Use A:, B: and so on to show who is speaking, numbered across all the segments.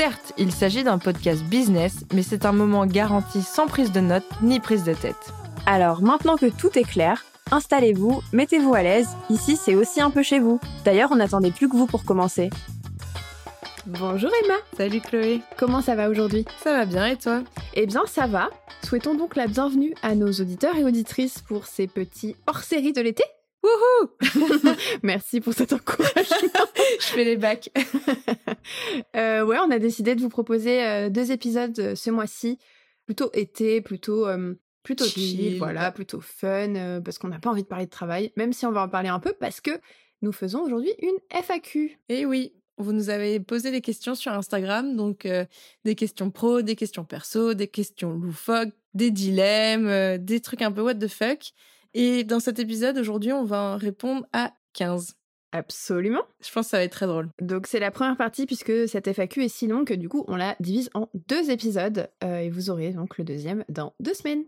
A: Certes, il s'agit d'un podcast business, mais c'est un moment garanti sans prise de notes ni prise de tête.
B: Alors maintenant que tout est clair, installez-vous, mettez-vous à l'aise, ici c'est aussi un peu chez vous. D'ailleurs, on n'attendait plus que vous pour commencer. Bonjour Emma
A: Salut Chloé
B: Comment ça va aujourd'hui?
A: Ça va bien et toi?
B: Eh bien ça va. Souhaitons donc la bienvenue à nos auditeurs et auditrices pour ces petits hors-série de l'été.
A: Wouhou
B: Merci pour cet encouragement.
A: Je fais les bacs.
B: euh, ouais, on a décidé de vous proposer euh, deux épisodes euh, ce mois-ci, plutôt été, plutôt euh, plutôt chill,
A: Chill.
B: voilà, plutôt fun, parce qu'on n'a pas envie de parler de travail, même si on va en parler un peu, parce que nous faisons aujourd'hui une FAQ.
A: Et oui, vous nous avez posé des questions sur Instagram, donc euh, des questions pro, des questions perso, des questions loufoques, des dilemmes, euh, des trucs un peu what the fuck. Et dans cet épisode, aujourd'hui, on va en répondre à 15.
B: Absolument.
A: Je pense que ça va être très drôle.
B: Donc c'est la première partie puisque cette FAQ est si longue que du coup on la divise en deux épisodes euh, et vous aurez donc le deuxième dans deux semaines.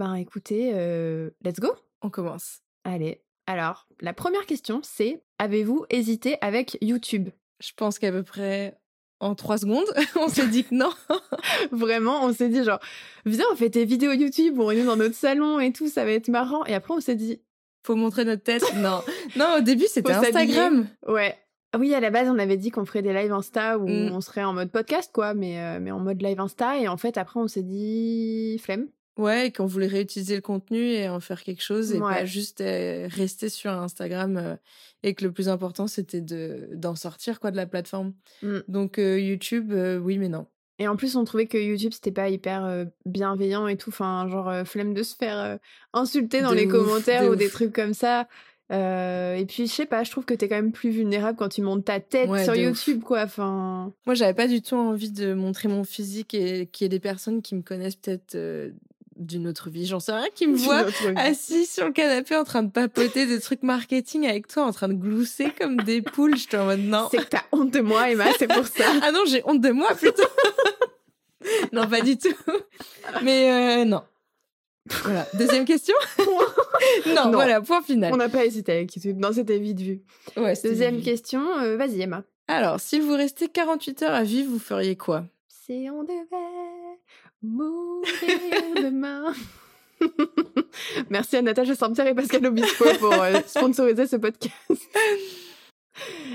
B: Ben écoutez, euh, let's go.
A: On commence.
B: Allez. Alors la première question c'est avez-vous hésité avec YouTube?
A: Je pense qu'à peu près en 3 secondes, on s'est dit que non.
B: Vraiment, on s'est dit genre viens on fait tes vidéos YouTube, on est dans notre salon et tout, ça va être marrant. Et après on s'est dit
A: Faut montrer notre tête. Non, non. Au début, c'était. Instagram.
B: ouais. Oui, à la base, on avait dit qu'on ferait des lives Insta où
A: Mm.
B: on serait en mode podcast, quoi, mais, euh, mais en mode live Insta. Et en fait, après, on s'est dit flemme.
A: Ouais, et qu'on voulait réutiliser le contenu et en faire quelque chose et
B: Ouais.
A: pas juste euh, rester sur Instagram euh, et que le plus important c'était de d'en sortir quoi de la plateforme.
B: Mm.
A: Donc euh, YouTube, oui mais non.
B: Et en plus, on trouvait que YouTube, c'était pas hyper bienveillant et tout. Enfin, genre, flemme de se faire insulter dans
A: De
B: les
A: ouf,
B: commentaires
A: de
B: ou des trucs comme ça. Euh, et puis, je sais pas, je trouve que t'es quand même plus vulnérable quand tu montes ta tête
A: Ouais,
B: sur
A: de ouf.
B: YouTube, quoi. Enfin,
A: Moi j'avais pas du tout envie de montrer mon physique et qu'il y ait des personnes qui me connaissent peut-être euh, d'une autre vie, j'en sais rien, qui me voient assis sur le canapé en train de papoter des trucs marketing avec toi, en train de glousser comme des poules. J'étais en mode non.
B: c'est que t'as honte de moi, Emma, c'est pour ça.
A: Ah non, j'ai honte de moi plutôt. non, pas du tout. Mais euh, non. Voilà. Deuxième question non,
B: Non.
A: voilà, point final.
B: On n'a pas hésité avec YouTube. Non, c'était vite vu.
A: Ouais,
B: Deuxième
A: vite.
B: question, euh, vas-y, Emma.
A: Alors, si vous restez 48 heures à vivre, vous feriez quoi?
B: Si on devait demain. Merci à Natacha Saint-Pierre et Pascal Obispo pour euh, sponsoriser ce podcast.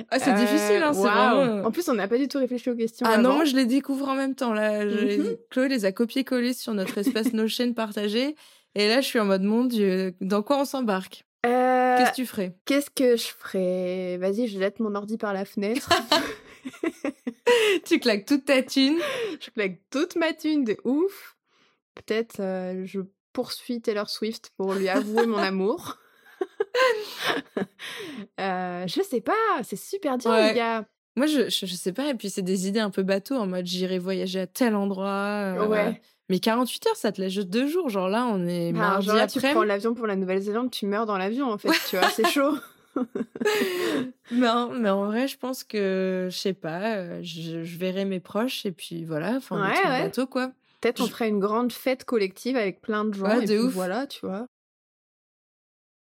A: Ah, c'est
B: Euh,
A: difficile, hein, c'est
B: waouh.
A: vraiment...
B: En plus, on n'a pas du tout réfléchi aux questions.
A: Ah non,
B: avant.
A: je les découvre en même temps. Là, Je les-
B: Mhm.
A: Chloé les a copiés-collés sur notre espace nos chaînes partagées. Et là, je suis en mode, mon Dieu, dans quoi on s'embarque?
B: Euh,
A: Qu'est-ce que tu ferais?
B: Qu'est-ce que je ferais? Vas-y, je jette mon ordi par la fenêtre.
A: Tu claques toute ta thune.
B: je claque toute ma thune de ouf. Peut-être euh, je poursuis Taylor Swift pour lui avouer mon amour. Euh, je sais pas, c'est super dur,
A: Ouais.
B: les gars.
A: Moi, je, je, je sais pas. Et puis, c'est des idées un peu bateau en mode j'irai voyager à tel endroit. euh,
B: Ouais.
A: Mais 48 heures, ça te laisse juste deux jours. Genre là, on est
B: Alors,
A: mardi
B: genre là, tu
A: après.
B: prends l'avion pour la Nouvelle-Zélande, tu meurs dans l'avion, en fait, tu vois, c'est chaud.
A: Non, mais en vrai, je pense que, je sais pas, euh, je, je verrai mes proches et puis voilà, enfin,
B: Ouais,
A: bateau, quoi.
B: Peut-être on ferait une grande fête collective avec plein de gens,
A: Ouais,
B: et
A: de
B: puis
A: ouf.
B: voilà, tu vois.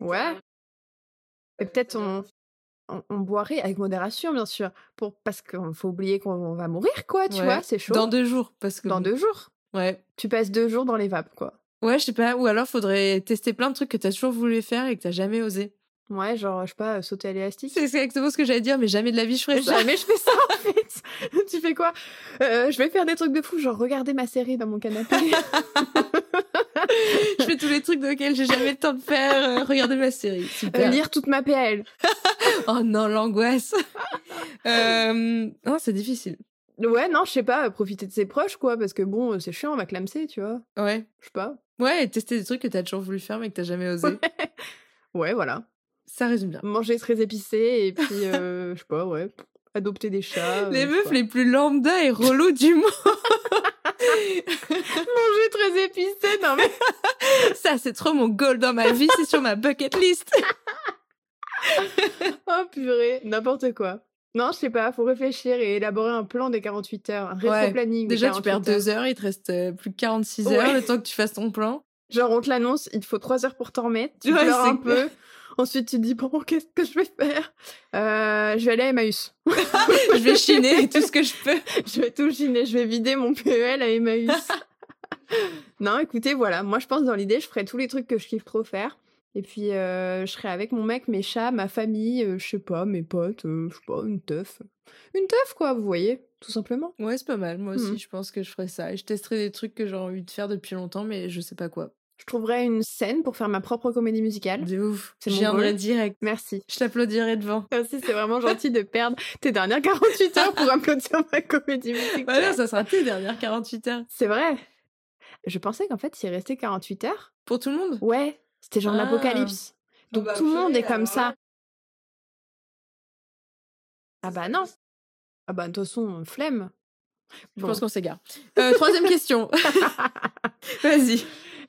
B: Ouais. Et peut-être on, on, on boirait avec modération, bien sûr, pour, parce qu'il faut oublier qu'on va mourir, quoi, tu vois, c'est chaud.
A: Dans deux jours, parce que.
B: Dans deux jours.
A: Ouais.
B: Tu passes deux jours dans les vapes, quoi.
A: Ouais, je sais pas. Ou alors, faudrait tester plein de trucs que t'as toujours voulu faire et que t'as jamais osé.
B: Ouais, genre, je sais pas, sauter à l'élastique.
A: C'est exactement ce que j'allais dire, mais jamais de la vie je ferais ça.
B: Jamais je fais ça en fait. tu fais quoi? Euh, Je vais faire des trucs de fou, genre regarder ma série dans mon canapé.
A: je fais tous les trucs auxquels j'ai jamais le temps de faire. Euh, regarder ma série. Super.
B: Euh, lire toute ma PL.
A: oh non, l'angoisse. euh, non, c'est difficile.
B: Ouais, non, je sais pas, profiter de ses proches, quoi, parce que bon, c'est chiant, on va clamser, tu vois.
A: Ouais.
B: Je sais pas.
A: Ouais, et tester des trucs que t'as toujours voulu faire mais que t'as jamais osé.
B: ouais, voilà.
A: Ça résume bien.
B: Manger très épicé et puis, euh, je sais pas, ouais, adopter des chats.
A: Les
B: euh,
A: meufs les plus lambda et relous du monde.
B: Manger très épicé, non mais.
A: Ça, c'est trop mon goal dans ma vie, c'est sur ma bucket list.
B: oh purée, n'importe quoi. Non, je sais pas, faut réfléchir et élaborer un plan des 48 heures, un rétro-planning.
A: Ouais. Déjà, tu perds deux heures, il te reste euh, plus de 46 ouais. heures le temps que tu fasses ton plan.
B: Genre, on te l'annonce, il te faut 3 heures pour t'en remettre, tu
A: ouais,
B: pleures un peu. Ensuite, tu te dis, bon, qu'est-ce que je vais faire? Euh, Je vais aller à Emmaüs.
A: je vais chiner tout ce que je peux.
B: je vais tout chiner, je vais vider mon PEL à Emmaüs. non, écoutez, voilà, moi je pense dans l'idée, je ferai tous les trucs que je kiffe trop faire. Et puis, euh, je serai avec mon mec, mes chats, ma famille, euh, je sais pas, mes potes, euh, je sais pas, une teuf. Une teuf, quoi, vous voyez, tout simplement.
A: Ouais, c'est pas mal. Moi aussi,
B: Mhm.
A: je pense que je ferais ça. Et je testerai des trucs que j'ai envie de faire depuis longtemps, mais je sais pas quoi.
B: Je trouverai une scène pour faire ma propre comédie musicale.
A: De ouf.
B: C'est
A: Je
B: mon
A: viendrai direct.
B: Merci.
A: Je t'applaudirai devant.
B: Merci, c'est vraiment gentil de perdre tes dernières 48 heures pour applaudir ma comédie musicale.
A: Bah non, ça sera tes dernières 48 heures.
B: C'est vrai. Je pensais qu'en fait, il restait 48 heures.
A: Pour tout le monde?
B: Ouais, c'était genre
A: Ah.
B: l'apocalypse. Donc
A: bah,
B: tout le monde est comme ça. Ah bah non. Ah bah de toute façon, flemme.
A: Je
B: Bon.
A: pense qu'on s'égare. Euh, troisième question. Vas-y.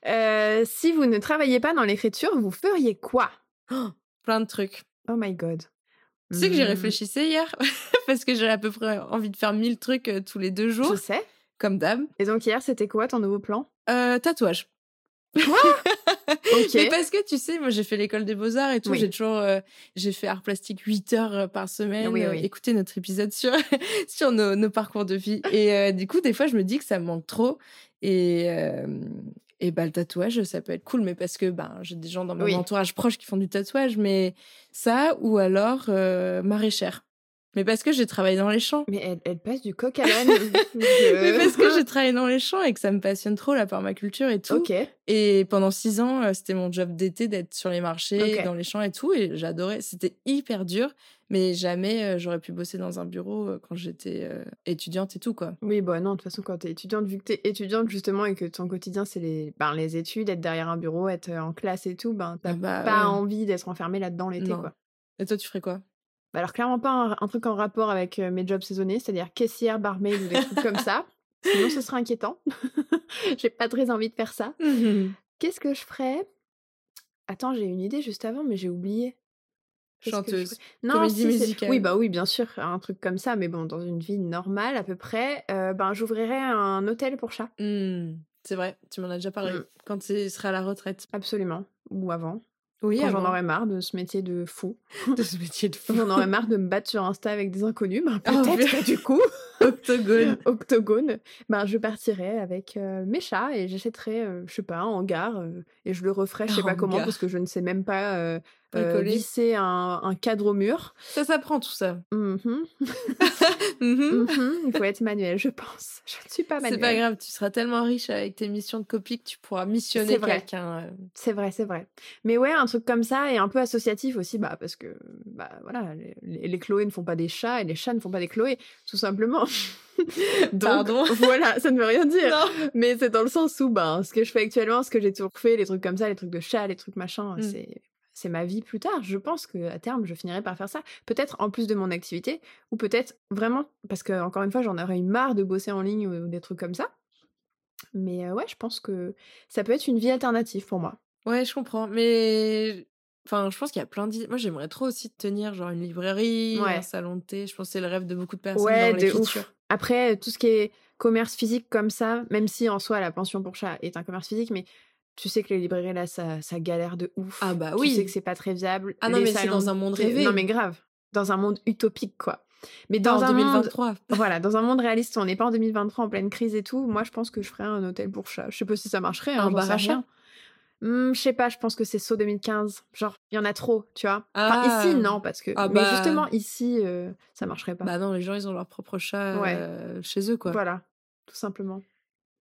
B: Euh, si vous ne travailliez pas dans l'écriture, vous feriez quoi?
A: Plein de trucs.
B: Oh my god.
A: Tu sais que j'y
B: Hmm,
A: réfléchissais hier? Parce que j'ai à peu près envie de faire 1000 trucs euh, tous les deux jours,
B: Je sais.
A: comme d'hab.
B: Et donc hier, c'était quoi ton nouveau plan?
A: Euh, tatouage.
B: Ok.
A: Mais parce que tu sais, moi j'ai fait l'école des beaux-arts et tout,
B: Oui.
A: j'ai toujours euh, j'ai fait art plastique 8 heures par semaine.
B: Oui, oui.
A: écoutez notre épisode sur sur nos, nos parcours de vie et euh, du coup des fois je me dis que ça me manque trop et et bah le tatouage ça peut être cool mais parce que ben j'ai des gens dans mon
B: Oui.
A: entourage proche qui font du tatouage mais ça ou alors euh, maraîchère. Mais parce que j'ai travaillé dans les champs.
B: Mais elle, elle passe du coq à l'âne.
A: Mais parce que j'ai travaillé dans les champs et que ça me passionne trop la permaculture et tout. Et pendant six ans, euh, c'était mon job d'été d'être sur les marchés, dans les champs et tout. Et j'adorais. C'était hyper dur, mais jamais euh, j'aurais pu bosser dans un bureau euh, quand j'étais euh, étudiante et tout, quoi.
B: Oui, bah non, de toute façon, quand t'es étudiante, vu que t'es étudiante justement et que ton quotidien c'est les, ben, les études, être derrière un bureau, être euh, en classe et tout, ben t'as
A: Ah bah,
B: pas
A: ouais.
B: envie d'être enfermé là-dedans l'été, quoi.
A: Et toi, tu ferais quoi?
B: Alors clairement pas un, un truc en rapport avec mes jobs saisonniers, c'est-à-dire caissière, barmaid ou des trucs comme ça. Sinon, ce serait inquiétant. J'ai pas très envie de faire ça. Qu'est-ce que je ferais? Attends, j'ai une idée juste avant, mais j'ai oublié. Je
A: Chanteuse.
B: Non,
A: Comédie
B: si,
A: musicale.
B: Oui, bah oui, bien sûr, un truc comme ça, mais bon, dans une vie normale à peu près, euh, ben j'ouvrirais un hôtel pour chats.
A: Hmm, C'est vrai, tu m'en as déjà parlé.
B: Mm.
A: Quand tu seras à la retraite.
B: Absolument. Ou avant.
A: Oui,
B: Quand j'en aurais marre de ce métier de fou.
A: de ce métier de fou.
B: J'en aurais marre de me battre sur Insta avec des inconnus. Ben,
A: Oh,
B: peut-être du coup,
A: Octogone.
B: octogone, ben, je partirais avec euh, mes chats et j'achèterais, euh, je sais pas, un hangar euh, et je le referais, je sais pas comment, parce que je ne sais même pas euh, visser un, un cadre au mur.
A: Ça s'apprend tout ça.
B: Mhm,
A: Mhm.
B: mhm, Il faut être manuel, je pense. Je ne suis pas
A: C'est
B: manuel.
A: pas grave, tu seras tellement riche avec tes missions de copie que tu pourras missionner
B: C'est
A: quelqu'un. euh.
B: C'est vrai, c'est vrai. Mais ouais, un truc comme ça et un peu associatif aussi, bah parce que bah voilà, les, les, les Chloé ne font pas des chats et les chats ne font pas des Chloé, tout simplement. Donc,
A: Pardon.
B: Voilà, ça ne veut rien dire.
A: Non.
B: Mais c'est dans le sens où ben ce que je fais actuellement, ce que j'ai toujours fait, les trucs comme ça, les trucs de chat, les trucs machin,
A: Mm.
B: c'est c'est ma vie plus tard. Je pense que à terme, je finirai par faire ça. Peut-être en plus de mon activité, ou peut-être vraiment parce que encore une fois, j'en aurais eu marre de bosser en ligne ou des trucs comme ça. Mais euh, ouais, je pense que ça peut être une vie alternative pour moi.
A: Ouais, je comprends. Mais enfin, je pense qu'il y a plein d'idées. Moi, j'aimerais trop aussi tenir genre une librairie,
B: Ouais.
A: un salon de thé. Je pense que c'est le rêve de beaucoup de personnes
B: Ouais,
A: dans
B: de
A: l'écriture.
B: ouf. Après, tout ce qui est commerce physique comme ça, même si en soi la pension pour chat est un commerce physique, mais tu sais que les librairies là, ça, ça galère de ouf.
A: Ah bah
B: Tu
A: oui.
B: sais que c'est pas très viable.
A: Ah non,
B: Les
A: mais c'est dans un monde rêvé.
B: Non mais grave. Dans un monde utopique quoi. Mais dans
A: en
B: un monde
A: 2023.
B: voilà, dans un monde réaliste, on n'est pas en 2023 en pleine crise et tout. Moi, je pense que je ferais un hôtel pour chat. Je sais pas si ça marcherait, hein,
A: Un bar à chat
B: Mmh, je sais pas, je pense que c'est saut 2015. Genre, il y en a trop, tu vois. Enfin, ici,
A: Ah.
B: non, parce que.
A: Ah
B: Mais
A: bah.
B: justement, ici, euh, ça marcherait pas.
A: Bah non, les gens, ils ont leur propre chat
B: Ouais.
A: euh, chez eux, quoi.
B: Voilà, tout simplement.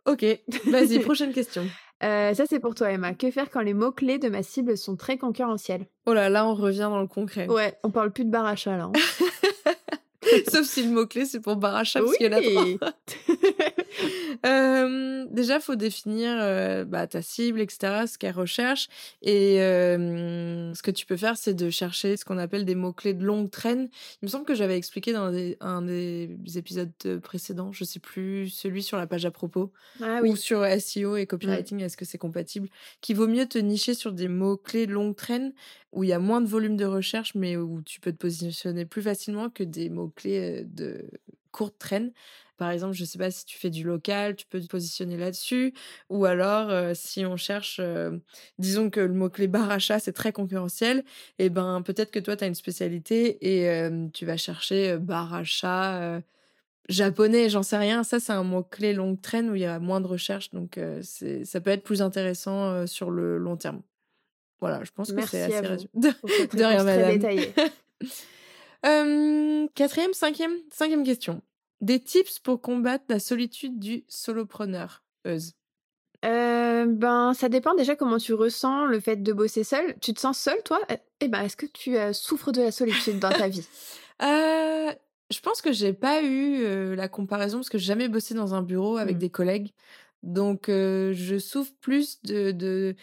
A: Ok, vas-y, prochaine question.
B: Euh, ça, c'est pour toi, Emma. Que faire quand les mots-clés de ma cible sont très concurrentiels
A: Oh là là, on revient dans le concret.
B: Ouais, on parle plus de bar achat, là. hein.
A: Sauf si le mot-clé, c'est pour Baracha, parce qu'il y en a
B: Oui.
A: trois. Euh, déjà, faut définir euh, bah, ta cible, etc., ce qu'elle recherche. Et euh, ce que tu peux faire, c'est de chercher ce qu'on appelle des mots-clés de longue traîne. Il me semble que j'avais expliqué dans des- un des épisodes précédents, je sais plus, celui sur la page à propos,
B: ah
A: ou sur SEO et copywriting, est-ce que c'est compatible Qu'il vaut mieux te nicher sur des mots-clés de longue traîne où il y a moins de volume de recherche, mais où tu peux te positionner plus facilement que des mots-clés euh, de courte traîne. Par exemple, je sais pas si tu fais du local, tu peux te positionner là-dessus. Ou alors, euh, si on cherche, euh, disons que le mot-clé bar achat, c'est très concurrentiel, et ben peut-être que toi, tu as une spécialité et euh, tu vas chercher bar achat euh, japonais, j'en sais rien. Ça, c'est un mot-clé longue traîne où il y a moins de recherche, donc ça peut être plus intéressant sur le long terme. Voilà, je pense que c'est
B: à
A: assez résumé. De, de rien,
B: très
A: madame.
B: détaillée.
A: Euh, quatrième, cinquième, cinquième question. Des tips pour combattre la solitude du solopreneur. Euse?
B: Euh, ben, ça dépend déjà comment tu ressens le fait de bosser seul. Tu te sens seul, toi? Eh- ben, est-ce que tu euh, souffres de la solitude dans ta vie?
A: Euh, je pense que j'ai pas eu la comparaison parce que j'ai jamais bossé dans un bureau avec
B: Mm.
A: des collègues. Donc, je souffre plus de, de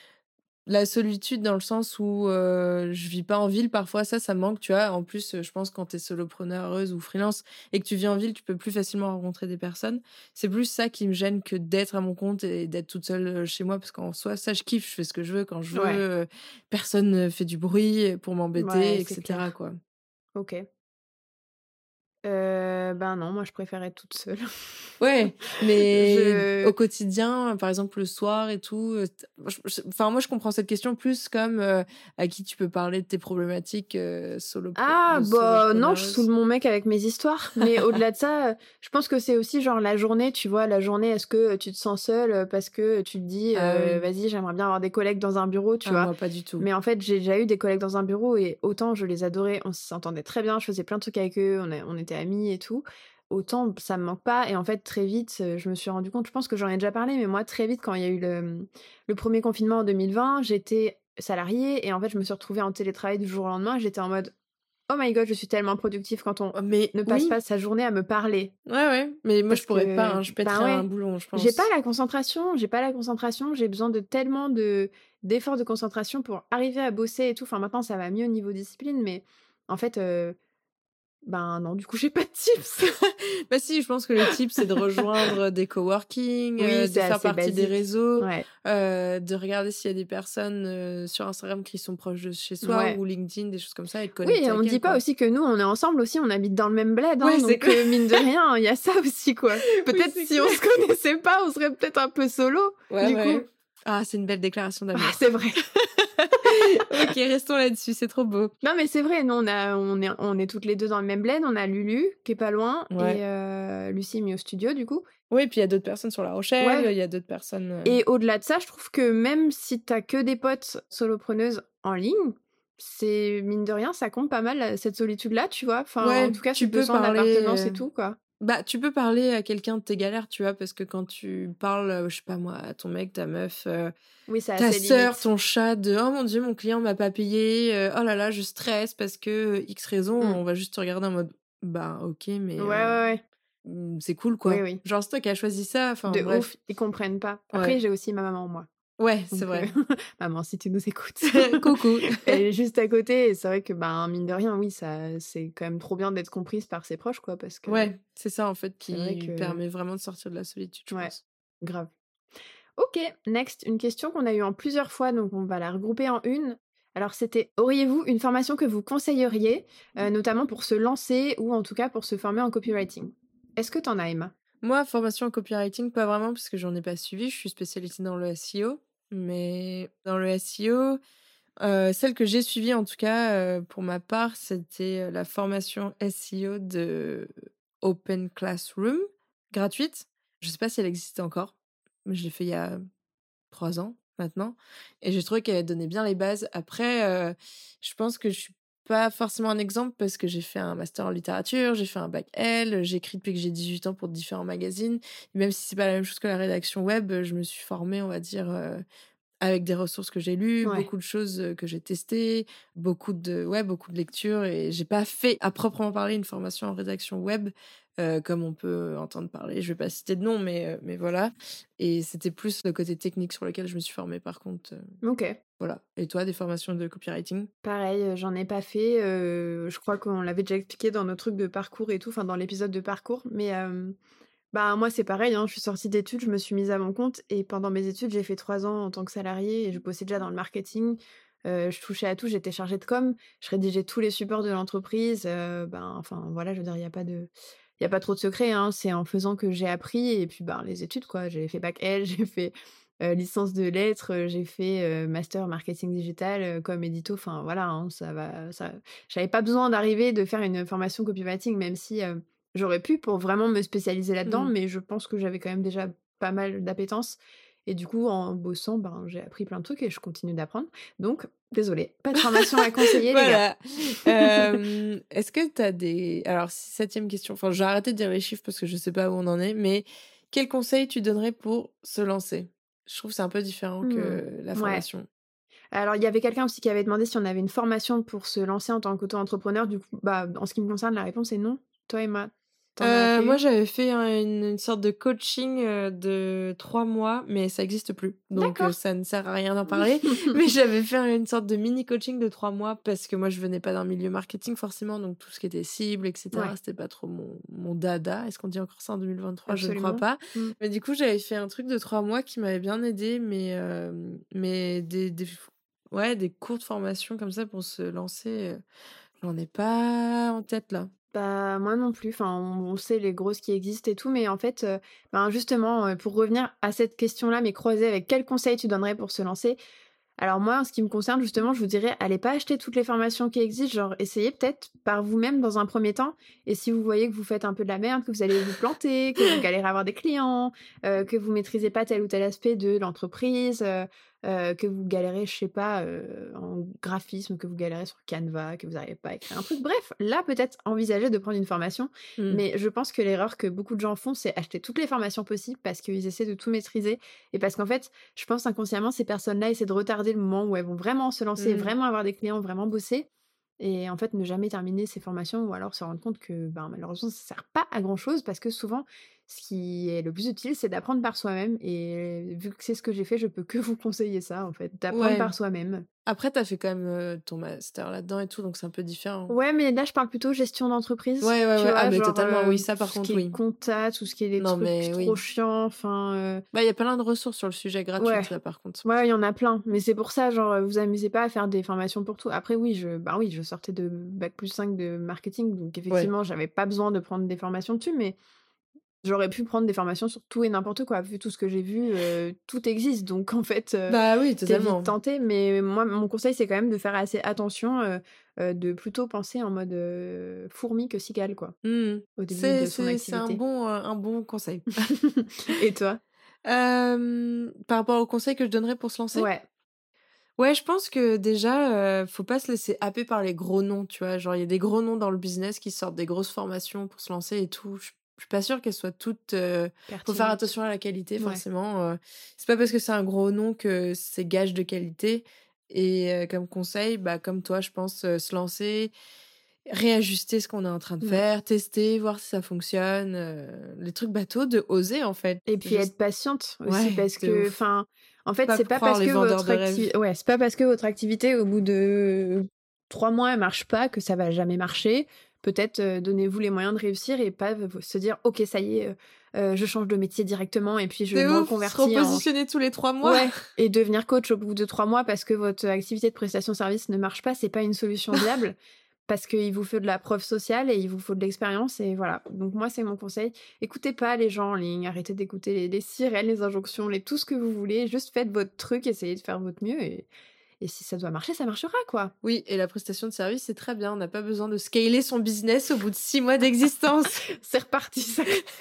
A: la solitude dans le sens où euh, je vis pas en ville. Parfois, ça, ça me manque, tu vois. En plus, je pense quand t'es solopreneur, heureuse ou freelance et que tu vis en ville, tu peux plus facilement rencontrer des personnes. C'est plus ça qui me gêne que d'être à mon compte et d'être toute seule chez moi parce qu'en soi, ça, je kiffe. Je fais ce que je veux quand je veux.
B: Ouais.
A: Personne ne fait du bruit pour m'embêter,
B: Ouais,
A: etc. quoi.
B: Ok. Euh, ben non, moi je préfère être toute seule.
A: Ouais, mais
B: Je-
A: au quotidien, par exemple le soir et tout, euh, enfin moi je comprends cette question plus comme euh, à qui tu peux parler de tes problématiques euh, solo.
B: Ah, bah non, je saoule mon mec avec mes histoires. Mais au-delà de ça, je pense que c'est aussi genre la journée, tu vois, la journée, est-ce que tu te sens seule parce que tu te dis,
A: Ah oui.
B: vas-y, j'aimerais bien avoir des collègues dans un bureau, tu
A: Ah,
B: vois.
A: moi pas du tout.
B: Mais en fait, j'ai déjà eu des collègues dans un bureau et autant je les adorais, on s'entendait très bien, je faisais plein de trucs avec eux, on, a- on était amis et tout. Autant ça me manque pas. Et en fait, très vite, je me suis rendu compte, je pense que j'en ai déjà parlé, mais moi, très vite, quand il y a eu le, le premier confinement en 2020, j'étais salariée et en fait, je me suis retrouvée en télétravail du jour au lendemain. J'étais en mode, oh my god, je suis tellement productive quand on
A: Oh, Mais
B: ne passe
A: oui.
B: pas sa journée à me parler.
A: Ouais ouais, mais moi
B: Parce
A: je pourrais
B: que-
A: pas, hein, je
B: bah
A: pèterais
B: ouais.
A: un boulon, je pense.
B: J'ai pas la concentration, j'ai pas la concentration, j'ai besoin de tellement de d'efforts de concentration pour arriver à bosser et tout. Enfin maintenant ça va mieux au niveau discipline, mais en fait, euh, ben non, du coup j'ai pas de tips.
A: Bah si, je pense que le type c'est de rejoindre des coworking,
B: Oui,
A: euh, de faire partie des réseaux.
B: ouais.
A: euh, de regarder s'il y a des personnes euh, sur Instagram qui sont proches de chez soi
B: Ouais.
A: ou LinkedIn, des choses comme ça, et de
B: Oui,
A: connecter
B: et on
A: avec
B: dit pas
A: quoi.
B: aussi que nous on est ensemble aussi, on habite dans le même bled, hein,
A: Ouais,
B: donc euh, mine de rien, il y a ça aussi quoi. Peut-être si on se connaissait pas, on serait peut-être un peu solo.
A: Ouais,
B: du
A: ouais.
B: coup.
A: Ah, c'est une belle déclaration d'amour.
B: Ah, c'est vrai.
A: ok, restons là-dessus, c'est trop beau.
B: Non mais c'est vrai, nous on, a, on, est, on est toutes les deux dans le même bled, on a Lulu qui est pas loin
A: Ouais.
B: et euh, Lucie mis au studio du coup.
A: Oui, puis il y a d'autres personnes sur La Rochelle,
B: Ouais.
A: il y a d'autres personnes. euh,
B: Et au-delà de ça, je trouve que même si t'as que des potes solopreneuses en ligne, c'est mine de rien, ça compte pas mal cette solitude-là, tu vois. Enfin,
A: Ouais,
B: en tout cas,
A: tu peux
B: besoin
A: parler,
B: d'appartenance
A: euh,
B: et tout, quoi.
A: Bah, tu peux parler à quelqu'un de tes galères, tu vois, parce que quand tu parles, euh, je sais pas moi, à ton mec, ta meuf, euh,
B: Oui, ça a
A: ta sœur, ton chat, de oh mon dieu, mon client m'a pas payé, euh, oh là là, je stresse parce que euh, X raison,
B: Mm.
A: on va juste te regarder en mode bah ok, mais
B: Ouais,
A: euh,
B: ouais,
A: mm, c'est cool quoi.
B: Oui, oui.
A: Genre, c'est toi qui as choisi ça, enfin
B: ouais. De
A: bref.
B: ouf, ils comprennent pas. Après,
A: Ouais.
B: j'ai aussi ma maman, moi.
A: Ouais, c'est vrai.
B: euh, maman, si tu nous écoutes.
A: Coucou.
B: Elle est juste à côté et c'est vrai que, ben, mine de rien, oui, ça, c'est quand même trop bien d'être comprise par ses proches, quoi, parce que...
A: Ouais, c'est ça en fait qui
B: C'est vrai que-
A: permet vraiment de sortir de la solitude, je
B: Ouais.
A: pense.
B: Grave. Ok, next, une question qu'on a eue en plusieurs fois, donc on va la regrouper en une. Alors c'était, auriez-vous une formation que vous conseilleriez, euh, notamment pour se lancer ou en tout cas pour se former en copywriting? Est-ce que t'en as, Emma?
A: Moi, formation en copywriting, pas vraiment, parce que j'en ai pas suivi. Je suis spécialisée dans le SEO. Mais dans le SEO, euh, celle que j'ai suivie, en tout cas, euh, pour ma part, c'était euh, la formation SEO de Open Classroom, gratuite. Je sais pas si elle existe encore, je l'ai fait il y a trois ans. maintenant. Et j'ai trouvé qu'elle donnait bien les bases. Après, je pense que je suis pas forcément un exemple parce que j'ai fait un master en littérature, j'ai fait un bac L, j'écris depuis que j'ai 18 ans pour différents magazines. même si c'est pas la même chose que la rédaction web, je me suis formée, on va dire, avec des ressources que j'ai lues, beaucoup de choses que j'ai testées, beaucoup de, ouais, beaucoup de lectures et j'ai pas fait à proprement parler une formation en rédaction web comme on peut entendre parler. Je vais pas citer de nom, mais, mais voilà. Et c'était plus le côté technique sur lequel je me suis formée par contre.
B: Ok.
A: Voilà. Et toi, des formations de copywriting?
B: Pareil, j'en ai pas fait. je crois qu'on l'avait déjà expliqué dans nos trucs de parcours et tout, enfin dans l'épisode de parcours. Mais bah moi c'est pareil, hein, je suis sortie d'études, je me suis mise à mon compte et pendant mes études j'ai fait trois ans en tant que salariée et je bossais déjà dans le marketing. je touchais à tout, j'étais chargée de com, je rédigeais tous les supports de l'entreprise. ben enfin voilà, je veux dire il y a pas de y a pas trop de secret, hein, c'est en faisant que j'ai appris et puis ben les études quoi. J'ai fait bac L, j'ai fait licence de lettres, j'ai fait master marketing digital comme édito. Enfin voilà, hein, ça va. Ça... J'avais pas besoin d'arriver de faire une formation copywriting, même si J'aurais pu pour vraiment me spécialiser là-dedans, mmh. mais je pense que j'avais quand même déjà pas mal d'appétence. Et du coup, en bossant, ben, j'ai appris plein de trucs et je continue d'apprendre. Donc, désolé, pas de formation à conseiller, les gars.
A: Est-ce que tu as des. Alors, septième question. Enfin, j'ai arrêté de dire les chiffres parce que je sais pas où on en est, mais quel conseil tu donnerais pour se lancer? Je trouve que c'est un peu différent que mmh. la formation.
B: Alors, il y avait quelqu'un aussi qui avait demandé si on avait une formation pour se lancer en tant qu'auto-entrepreneur. Du coup, bah, en ce qui me concerne, la réponse est non. Toi, Emma,
A: euh, moi, j'avais fait une, sorte de coaching euh, de trois mois, mais ça n'existe plus. Donc, euh, ça ne sert à rien d'en parler. mais j'avais fait une sorte de mini coaching de trois mois parce que moi, je venais pas d'un milieu marketing forcément. Donc, tout ce qui était cible, etc., c'était pas trop mon, mon dada. Est-ce qu'on dit encore ça en 2023 Je ne crois pas. Mmh. Mais du coup, j'avais fait un truc de trois mois qui m'avait bien aidé, mais, mais des, des, ouais, des courtes formations comme ça pour se lancer, j'en ai pas en tête là.
B: Bah, moi non plus. On, sait les grosses qui existent et tout, mais en fait, ben justement, pour revenir à cette question-là, mais croiser avec quel conseil tu donnerais pour se lancer? Alors moi, en ce qui me concerne, justement, je vous dirais, allez pas acheter toutes les formations qui existent, genre essayez peut-être par vous-même dans un premier temps, et si vous voyez que vous faites un peu de la merde, que vous allez vous planter, que vous galérez à avoir des clients, que vous maîtrisez pas tel ou tel aspect de l'entreprise, euh, que vous galérez, je sais pas, euh, en graphisme, que vous galérez sur Canva, que vous n'arrivez pas à écrire un truc. Bref, là, peut-être envisager de prendre une formation. Mmh. Mais je pense que l'erreur que beaucoup de gens font, c'est acheter toutes les formations possibles parce qu'ils essaient de tout maîtriser. Et parce qu'en fait, je pense inconsciemment, ces personnes-là essaient de retarder le moment où elles vont vraiment se lancer, mmh. vraiment avoir des clients, vraiment bosser et en fait ne jamais terminer ces formations ou alors se rendre compte que ben, malheureusement ça sert pas à grand chose parce que souvent ce qui est le plus utile c'est d'apprendre par soi-même et vu que c'est ce que j'ai fait je peux que vous conseiller ça en fait d'apprendre par soi-même
A: après, tu as fait quand même ton master là-dedans et tout, donc c'est un peu différent.
B: Ouais, mais là, je parle plutôt gestion d'entreprise.
A: Ouais, ouais, ouais. ah, mais totalement, oui, ça par contre, oui.
B: Compta, tout ce qui est les non, trucs mais, trop chiants, enfin.
A: Bah, il y a plein de ressources sur le sujet gratuit, là, par contre.
B: Ouais, il y en a plein. Mais c'est pour ça, genre, vous amusez pas à faire des formations pour tout. Après, oui, je, bah oui, je sortais de Bac plus 5 de marketing, donc effectivement, j'avais pas besoin de prendre des formations dessus, mais j'aurais pu prendre des formations sur tout et n'importe quoi. Vu tout ce que j'ai vu, euh, tout existe. Donc en fait, euh,
A: bah oui, totalement.
B: Tenté. Mais moi, mon conseil, c'est quand même de faire assez attention, euh, de plutôt penser en mode fourmi que cigale, quoi.
A: Mmh. Au début de son activité. C'est un bon, un bon conseil.
B: et toi?
A: Par rapport au conseil que je donnerais pour se lancer?
B: Ouais.
A: Ouais, je pense que déjà, faut pas se laisser happer par les gros noms, tu vois. Genre, il y a des gros noms dans le business qui sortent des grosses formations pour se lancer et tout. Je suis pas sûre qu'elles soient toutes. Euh, faut faire attention à la qualité, forcément. Euh. C'est pas parce que c'est un gros nom que c'est gage de qualité. Et euh, comme conseil, bah, comme toi, je pense se lancer, réajuster ce qu'on est en train de faire, tester, voir si ça fonctionne. les trucs bateaux, de oser en fait.
B: Et puis être patiente aussi, parce que. enfin En fait, c'est pas parce que votre ouais, c'est pas parce que votre activité au bout de trois mois elle marche pas que ça va jamais marcher peut-être euh, donnez-vous les moyens de réussir et pas se dire ok ça y est euh, je change de métier directement et puis je me reconvertis. Se
A: repositionner tous les trois mois.
B: Et devenir coach au bout de trois mois parce que votre activité de prestation de service ne marche pas, c'est pas une solution viable. parce qu'il vous faut de la preuve sociale et il vous faut de l'expérience et voilà. Donc moi c'est mon conseil. Écoutez pas les gens en ligne, arrêtez d'écouter les, les, sirènes, les injonctions, les tout ce que vous voulez. Juste faites votre truc, essayez de faire votre mieux et, Et si ça doit marcher, ça marchera, quoi.
A: Oui, et la prestation de service, c'est très bien. On n'a pas besoin de scaler son business au bout de six mois d'existence.
B: c'est reparti, ça.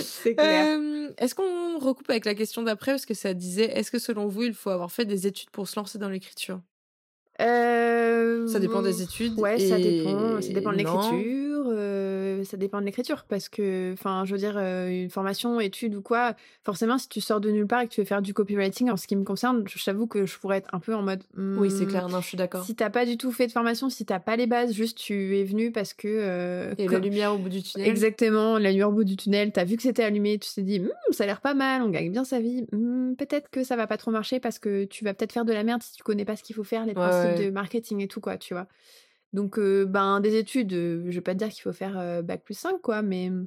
B: c'est clair.
A: Euh, est-ce qu'on recoupe avec la question d'après Parce que ça disait, est-ce que selon vous, il faut avoir fait des études pour se lancer dans l'écriture?
B: Euh,
A: Ça dépend des études.
B: Ouais, ça dépend. Ça dépend de l'écriture. euh, ça dépend de l'écriture. Parce que, enfin, je veux dire, euh, une formation, étude ou quoi, forcément, si tu sors de nulle part et que tu veux faire du copywriting, en ce qui me concerne, je t'avoue que je pourrais être un peu en mode.
A: Oui, c'est
B: hmm,
A: clair. Non, je suis d'accord.
B: Si t'as pas du tout fait de formation, si t'as pas les bases, juste tu es venu parce que. euh,
A: Et
B: comme-
A: la lumière au bout du tunnel.
B: Exactement, la lumière au bout du tunnel, t'as vu que c'était allumé, tu t'es dit, Hmm, ça a l'air pas mal, on gagne bien sa vie, Hmm, peut-être que ça va pas trop marcher parce que tu vas peut-être faire de la merde si tu connais pas ce qu'il faut faire, les
A: Ouais,
B: principes
A: ouais.
B: de marketing et tout, quoi, tu vois. Donc, euh, ben, des études, je vais pas te dire qu'il faut faire bac plus 5, quoi, mais hmm,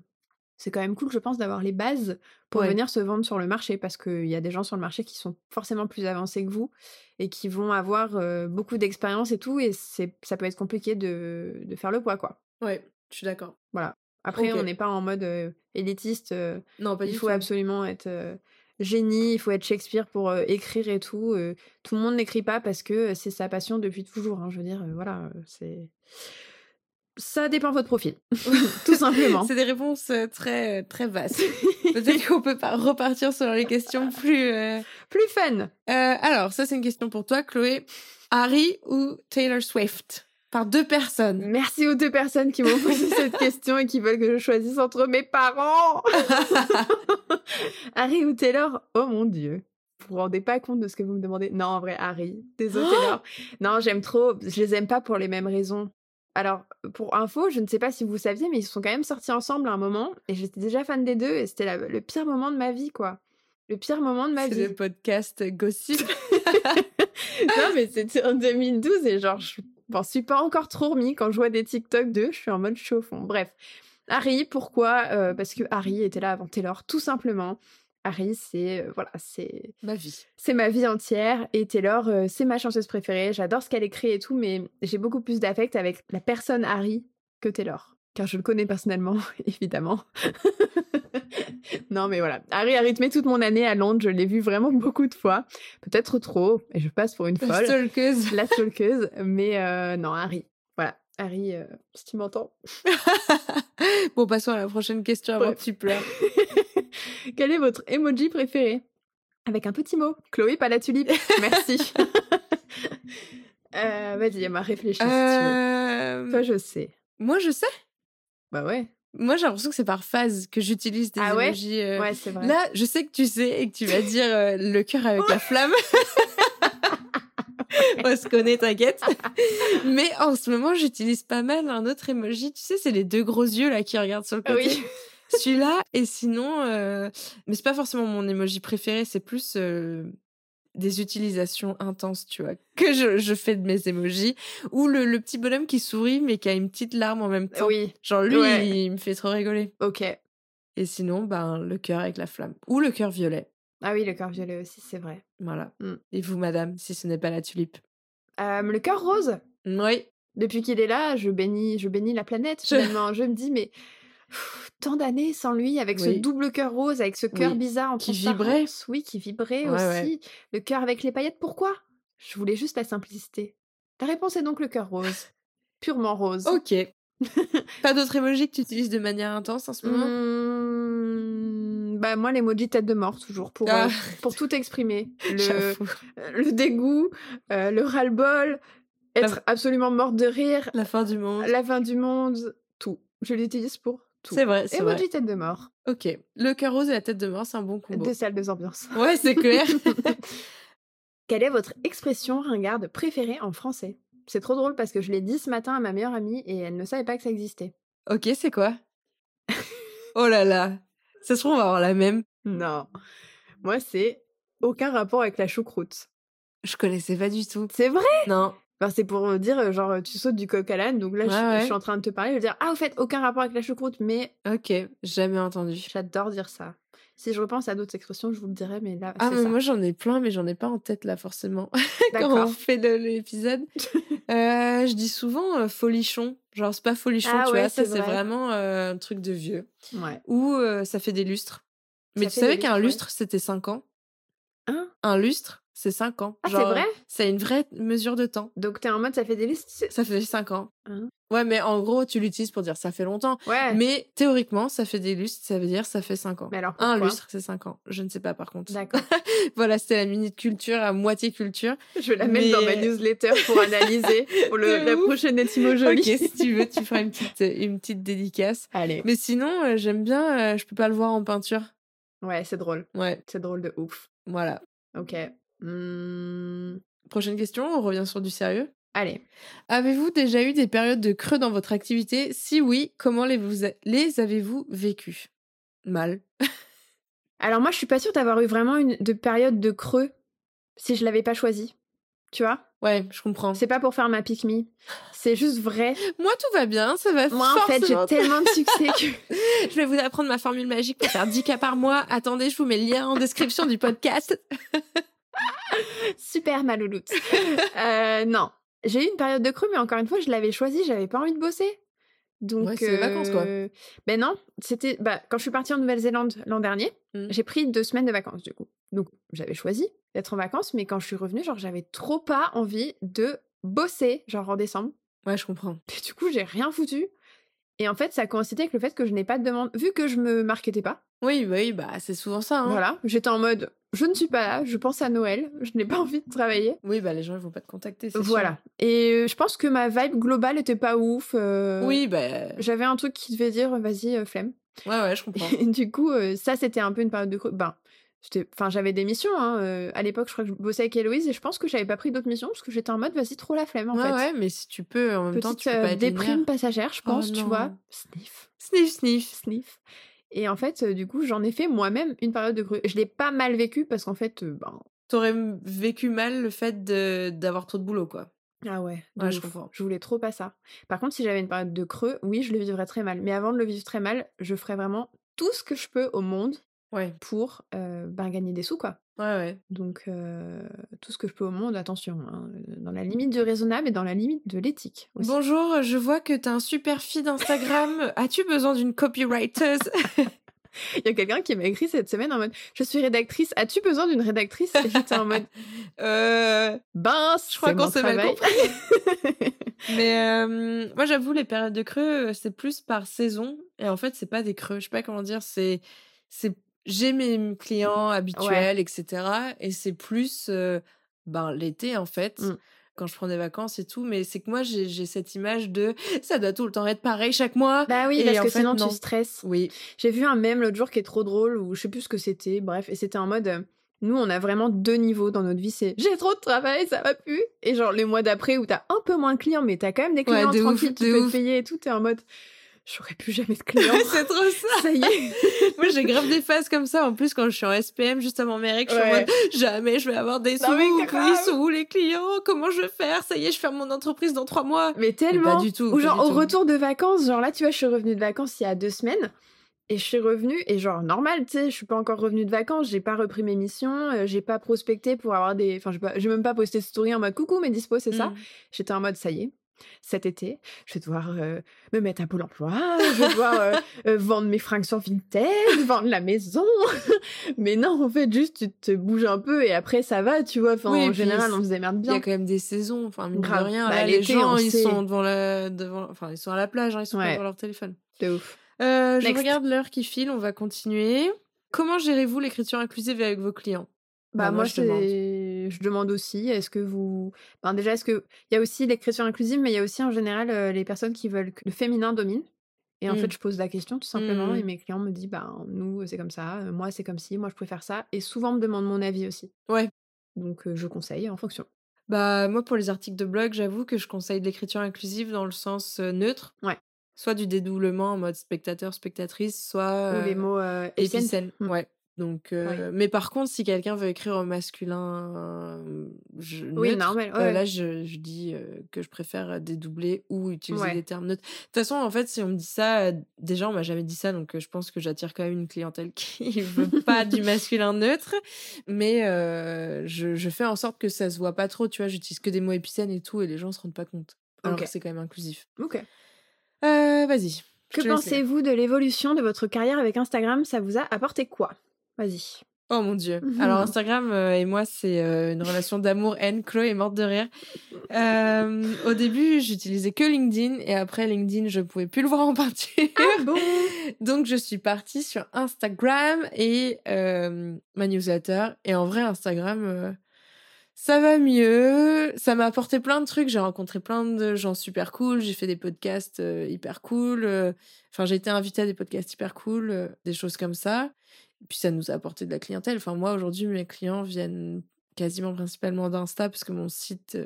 B: c'est quand même cool, je pense, d'avoir les bases pour
A: Ouais.
B: venir se vendre sur le marché parce qu'il y a des gens sur le marché qui sont forcément plus avancés que vous et qui vont avoir euh, beaucoup d'expérience et tout, et ça peut être compliqué de, de faire le poids, quoi.
A: Ouais, je suis d'accord.
B: Après,
A: Ok.
B: on n'est pas en mode euh, élitiste. euh,
A: Non, pas
B: il
A: du
B: faut
A: tout.
B: absolument être génie, il faut être Shakespeare pour euh, écrire et tout. euh, tout le monde n'écrit pas parce que euh, c'est sa passion depuis toujours. hein, je veux dire, euh, voilà, c'est. Ça dépend de votre profil, tout simplement.
A: C'est des réponses très, très vastes. Peut-être qu'on peut pas repartir sur les questions plus.
B: Plus fun.
A: Alors, ça, c'est une question pour toi, Chloé. Harry ou Taylor Swift? Par deux personnes.
B: Merci aux deux personnes qui m'ont posé cette question et qui veulent que je choisisse entre mes parents. Harry ou Taylor? Oh mon dieu. Vous vous rendez pas compte de ce que vous me demandez? Non, en vrai, Harry. Désolé,
A: Oh
B: Taylor. Non, j'aime trop. Je les aime pas pour les mêmes raisons. Alors, pour info, je ne sais pas si vous saviez, mais ils sont quand même sortis ensemble à un moment. Et j'étais déjà fan des deux. Et c'était la- le pire moment de ma vie, quoi. Le pire moment de ma
A: C'est
B: vie.
A: le podcast Gossip.
B: non, mais c'était en 2012 et genre, je m'en suis pas encore trop remis. Quand je vois des TikTok d'eux, je suis en mode chauffon. Bref. Harry, pourquoi Euh, Parce que Harry était là avant Taylor, tout simplement. Harry, c'est euh, voilà, c'est
A: Ma vie.
B: c'est ma vie entière et Taylor, euh, c'est ma chanteuse préférée. J'adore ce qu'elle écrit et tout, mais j'ai beaucoup plus d'affect avec la personne Harry que Taylor, car je le connais personnellement, évidemment. non, mais voilà, Harry a rythmé toute mon année à Londres. Je l'ai vu vraiment beaucoup de fois, peut-être trop, et je passe pour une
A: La
B: folle,
A: stalkeuse.
B: la stalkeuse. Mais euh, non, Harry. Voilà, Harry, euh, si tu m'entends.
A: bon, passons à la prochaine question avant
B: Bref.
A: que tu pleures.
B: Quel est votre emoji préféré? Avec un petit mot. Chloé, pas la tulipe. Merci. Euh, Vas-y, Emma, réfléchis si tu veux. Toi, je sais.
A: Moi, je sais.
B: Bah ouais.
A: Moi, j'ai l'impression que c'est par phase que j'utilise des
B: Ah ouais
A: emojis. euh,
B: Ouais, c'est vrai.
A: Là, je sais que tu sais et que tu vas dire euh, le cœur avec la flamme. On se connaît, t'inquiète. Mais en ce moment, j'utilise pas mal un autre emoji. Tu sais, c'est les deux gros yeux là qui regardent sur le côté.
B: Oui.
A: Celui-là, et sinon, euh, mais c'est pas forcément mon emoji préféré, c'est plus euh, des utilisations intenses, tu vois, que je, je fais de mes emojis. Ou le, le petit bonhomme qui sourit, mais qui a une petite larme en même temps.
B: Oui,
A: Genre, lui,
B: Ouais.
A: il me fait trop rigoler.
B: ok.
A: Et sinon, ben, le cœur avec la flamme. Ou le cœur violet.
B: Ah oui, le cœur violet aussi, c'est vrai.
A: Voilà.
B: Mm.
A: Et vous, madame, si ce n'est pas la tulipe?
B: Euh, le cœur rose.
A: Oui.
B: Depuis qu'il est là, je bénis, je bénis la planète.
A: Je
B: me dis, mais pff, tant d'années sans lui, avec ce double cœur rose, avec ce cœur
A: Oui.
B: bizarre en
A: Qui vibrait.
B: Oui, qui vibrait
A: Ouais,
B: aussi. Le cœur avec les paillettes. Pourquoi? Je voulais juste la simplicité. La réponse est donc le cœur rose. Purement rose.
A: Ok. pas d'autres emojis que tu utilises de manière intense en ce moment?
B: Mmh, bah moi l'emoji tête de mort toujours pour
A: Ah.
B: euh, pour tout exprimer le,
A: J'avoue.
B: le dégoût euh, le ras-le-bol être absolument morte de rire
A: La fin du monde.
B: la fin du monde tout je l'utilise pour tout
A: C'est vrai, c'est vrai.
B: emoji tête de mort
A: Ok. Le cœur rose et la tête de mort, c'est un bon combo.
B: deux salles deux ambiances
A: Ouais, c'est clair.
B: quelle est votre expression ringarde préférée en français? C'est trop drôle parce que je l'ai dit ce matin à ma meilleure amie et elle ne savait pas que ça existait
A: ok, c'est quoi? Oh là là. Ça se trouve, on va avoir la même.
B: non moi c'est aucun rapport avec la choucroute
A: Je connaissais pas du tout.
B: c'est vrai?
A: Non.
B: Enfin, c'est pour euh, dire, euh, genre, tu sautes du coq à l'âne. Donc là, je-
A: Ouais,
B: je,
A: ouais.
B: suis en train de te parler. Je veux dire, ah, au fait, aucun rapport avec la choucroute, mais
A: Ok, jamais entendu.
B: j'adore dire ça. Si je repense à d'autres expressions, je vous le dirai, mais là,
A: Ah, mais
B: ça.
A: moi j'en ai plein, mais j'en ai pas en tête là forcément. Quand on fait l'épisode, Euh, je dis souvent euh, folichon. Genre, c'est pas folichon,
B: Ah
A: tu
B: ouais,
A: vois, ça
B: c'est
A: c'est
B: vrai.
A: vraiment euh, un truc de vieux.
B: Ouais.
A: Ou ça fait des lustres. Mais
B: Ça
A: tu savais qu'un lustre c'était 5 ans?
B: Hein?
A: Un lustre? C'est 5 ans.
B: Ah, c'est vrai?
A: C'est une vraie mesure de temps.
B: Donc t'es en mode ça fait des listes?
A: Ça fait 5 ans.
B: Hein?
A: Ouais, mais en gros, tu l'utilises pour dire ça fait longtemps.
B: Ouais.
A: Mais théoriquement, ça fait des lustres, ça veut dire ça fait 5 ans.
B: Mais alors
A: Un lustre, c'est 5 ans. Je ne sais pas par contre.
B: D'accord.
A: Voilà, c'était la minute culture à moitié culture.
B: Je vais la mettre dans ma
A: Mais-
B: newsletter pour analyser pour le, la prochaine étymologie.
A: Ok, si tu veux, tu feras une petite, une petite dédicace.
B: Allez.
A: Mais sinon, euh, j'aime bien, euh, je peux pas le voir en peinture.
B: Ouais, c'est drôle.
A: Ouais,
B: C'est drôle de ouf.
A: voilà.
B: Ok. Hmm,
A: Prochaine question, on revient sur du sérieux?
B: Allez.
A: Avez-vous déjà eu des périodes de creux dans votre activité? Si oui, comment les, vous a- les avez-vous vécues? Mal.
B: Alors moi, je suis pas sûre d'avoir eu vraiment une de période de creux si je l'avais pas choisi. Tu vois?
A: Ouais, je comprends.
B: C'est pas pour faire ma pique me. C'est juste vrai.
A: Moi, tout va bien, ça va
B: Moi, en fait, j'ai tellement de succès que...
A: Je vais vous apprendre ma formule magique pour faire 10 cas par mois. Attendez, je vous mets le lien en description du podcast.
B: Super malouloute. euh, non. J'ai eu une période de creux, mais encore une fois, je l'avais choisi, j'avais pas envie de bosser. Donc,
A: Ouais, c'est vacances, quoi.
B: euh, Ben non, c'était bah, quand je suis partie en Nouvelle-Zélande l'an dernier,
A: Mm.
B: j'ai pris deux semaines de vacances du coup. Donc j'avais choisi d'être en vacances, mais quand je suis revenue, genre j'avais trop pas envie de bosser, genre en décembre.
A: Ouais, je comprends.
B: Et du coup, j'ai rien foutu. Et en fait, ça coïncidait avec le fait que je n'ai pas de demande, vu que je me marketais pas.
A: Oui, bah oui, bah c'est souvent ça. Hein.
B: Voilà, j'étais en mode, je ne suis pas là, je pense à Noël, je n'ai pas envie de travailler.
A: Oui, bah les gens ils vont pas te contacter. c'est sûr.
B: Voilà. Et euh, je pense que ma vibe globale était pas ouf. euh,
A: Oui, bah
B: J'avais un truc qui devait dire, vas-y, euh, flemme.
A: ouais, ouais, je comprends.
B: Et du coup, euh, ça, c'était un peu une période de. Ben, enfin, j'avais des missions. Hein. à l'époque, je crois que je bossais avec Héloïse et je pense que j'avais pas pris d'autres missions parce que j'étais en mode, vas-y, trop la flemme, en
A: ouais,
B: fait.
A: ouais, mais si tu peux, en même temps, tu peux pas être
B: déprime passagère, je
A: Oh
B: pense, tu
A: non.
B: vois. Sniff,
A: Sniff, sniff.
B: sniff. Et en fait, du coup, j'en ai fait moi-même une période de creux. Je l'ai pas mal vécu parce qu'en fait, ben,
A: T'aurais vécu mal le fait d'avoir trop de boulot, quoi.
B: Ah ouais,
A: Ouais, je comprends.
B: Je voulais trop pas ça. Par contre, si j'avais une période de creux, oui, je le vivrais très mal. Mais avant de le vivre très mal, je ferais vraiment tout ce que je peux au monde
A: Ouais,
B: pour euh, ben, gagner des sous, quoi.
A: Ouais, ouais.
B: Donc, euh, tout ce que je peux au monde, attention, hein, dans la limite du raisonnable et dans la limite de l'éthique aussi.
A: Bonjour, je vois que t'as un super feed Instagram. As-tu besoin d'une copywriter
B: Il y a quelqu'un qui m'a écrit cette semaine en mode Je suis rédactrice, as-tu besoin d'une rédactrice? Et j'étais en mode
A: Euh.
B: Ben,
A: Je crois qu'on s'est mal
B: travail.
A: Mais euh, moi, j'avoue, les périodes de creux, c'est plus par saison. Et en fait, c'est pas des creux. Je sais pas comment dire. C'est, c'est, j'ai mes clients habituels, etc. Et c'est plus, euh, ben, l'été, en fait.
B: Mm.
A: Quand je prends des vacances et tout, mais c'est que moi j'ai j'ai cette image de ça doit tout le temps être pareil chaque mois.
B: Bah oui,
A: Et
B: parce
A: en
B: que
A: fait,
B: sinon
A: non.
B: tu stresses.
A: Oui,
B: J'ai vu un mème l'autre jour qui est trop drôle, ou je sais plus ce que c'était, bref, et c'était en mode. euh, Nous, on a vraiment deux niveaux dans notre vie. C'est j'ai trop de travail, ça va plus. Et genre les mois d'après où t'as un peu moins de clients, mais t'as quand même des
A: Ouais,
B: clients
A: de ouf,
B: tranquilles qui
A: de
B: peuvent payer et tout. T'es en mode j'aurais plus jamais de clients.
A: c'est trop ça.
B: ça y est.
A: Moi j'ai grave des phases comme ça. En plus quand je suis en SPM juste avant mes règles, je suis en mode jamais je vais avoir des
B: Non, mais
A: sous. Ils sont où les clients? Comment je vais faire? Ça y est, je ferme mon entreprise dans trois mois.
B: Mais tellement.
A: pas du tout,
B: Ou genre au
A: tout.
B: retour de vacances, genre là, tu vois, je suis revenue de vacances il y a deux semaines. Et je suis revenue, et genre normal, tu sais, je suis pas encore revenue de vacances, j'ai pas repris mes missions, euh, j'ai pas prospecté pour avoir des. Enfin, j'ai pas- j'ai même pas posté de story en mode coucou, mes dispo, c'est ça?
A: Mm.
B: J'étais en mode ça y est, cet été, je vais devoir euh, me mettre à Pôle emploi, je vais devoir euh, euh, vendre mes fringues sur Vinted, vendre la maison. Mais non, en fait, juste tu te bouges un peu et après ça va, tu vois. Enfin,
A: Oui, et
B: en général,
A: c'est-
B: on se démerde
A: Il y a
B: bien.
A: quand même des saisons, enfin mine de rien.
B: Bah,
A: là, les gens,
B: on
A: ils
B: sait.
A: sont devant la, devant, enfin ils sont à la plage, hein, ils sont pas devant leur téléphone.
B: De ouf.
A: Je regarde l'heure qui file, on va continuer. Comment gérez-vous l'écriture inclusive avec vos clients?
B: Bah,
A: Bah, moi,
B: moi,
A: je demande.
B: je demande aussi, est-ce que vous... Ben, déjà, est-ce que... Il y a aussi l'écriture inclusive, mais il y a aussi en général euh, les personnes qui veulent que le féminin domine. Et en fait, je pose la question tout simplement et mes clients me disent, ben, nous, c'est comme ça, euh, moi, c'est comme ci, moi, je préfère ça. Et souvent, me demandent mon avis aussi.
A: Ouais.
B: Donc, euh, je conseille en fonction.
A: Bah moi pour les articles de blog, j'avoue que je conseille de l'écriture inclusive dans le sens euh, neutre.
B: Ouais.
A: Soit du dédoublement en mode spectateur spectatrice, soit
B: Ou les
A: euh,
B: mots euh, épicènes.
A: épicène.
B: Mm.
A: Ouais. Donc, euh, mais par contre, si quelqu'un veut écrire au masculin, euh, je,
B: Oui,
A: neutre,
B: normal,
A: euh, là, je, je dis euh, que je préfère dédoubler ou utiliser
B: Ouais.
A: des termes neutres. De toute façon, en fait, si on me dit ça, déjà, on m'a jamais dit ça, donc je pense que j'attire quand même une clientèle qui veut pas du masculin neutre. Mais je, je fais en sorte que ça se voit pas trop, tu vois. J'utilise que des mots épicènes et tout, et les gens se rendent pas compte. Alors
B: Ok.
A: que c'est quand même inclusif.
B: Ok.
A: Vas-y.
B: Que pensez-vous de l'évolution de votre carrière avec Instagram? Ça vous a apporté quoi? Vas-y.
A: Oh mon dieu. Alors Instagram euh, et moi, c'est euh, une relation d'amour-haine. Chloé est morte de rire. Euh, au début, j'utilisais que LinkedIn et après LinkedIn, je pouvais plus le voir en peinture.
B: Ah bon?
A: Donc je suis partie sur Instagram et ma newsletter. Et en vrai, Instagram, ça va mieux. Ça m'a apporté plein de trucs. J'ai rencontré plein de gens super cool. J'ai fait des podcasts hyper cool. Enfin, j'ai été invitée à des podcasts hyper cool, des choses comme ça. Puis ça nous a apporté de la clientèle. Enfin, moi, aujourd'hui, mes clients viennent quasiment principalement d'Insta parce que mon site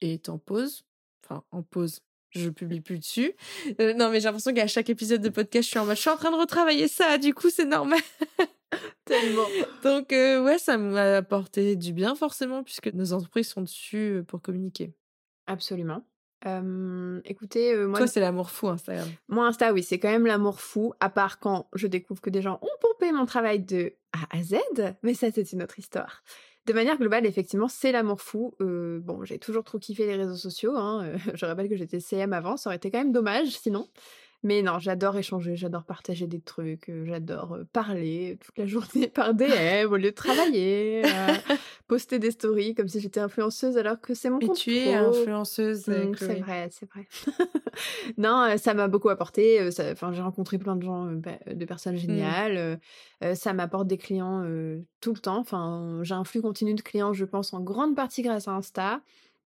A: est en pause. Enfin, en pause. Je publie plus dessus. Euh, non, mais j'ai l'impression qu'à chaque épisode de podcast, je suis en mode, je suis en train de retravailler ça, du coup, c'est normal.
B: Tellement.
A: Donc, euh, ouais, ça m'a apporté du bien, forcément, puisque nos entreprises sont dessus pour communiquer.
B: Absolument écoutez, moi.
A: Toi, c'est l'amour fou, Instagram.
B: Moi, Insta, oui, c'est quand même l'amour fou, à part quand je découvre que des gens ont pompé mon travail de A à Z, mais ça, c'est une autre histoire. De manière globale, effectivement, c'est l'amour fou. bon, j'ai toujours trop kiffé les réseaux sociaux. Hein, je rappelle que j'étais CM avant, ça aurait été quand même dommage sinon. Mais non, j'adore échanger, j'adore partager des trucs, euh, j'adore euh, parler toute la journée par DM au lieu de travailler, euh, poster des stories comme si j'étais influenceuse alors que c'est mon
A: Et tu es influenceuse.
B: Mmh, c'est vrai, c'est vrai. non, ça m'a beaucoup apporté. Enfin, j'ai rencontré plein de gens, bah, de personnes mmh. géniales. ça m'apporte des clients tout le temps. Enfin, j'ai un flux continu de clients, je pense, en grande partie grâce à Insta.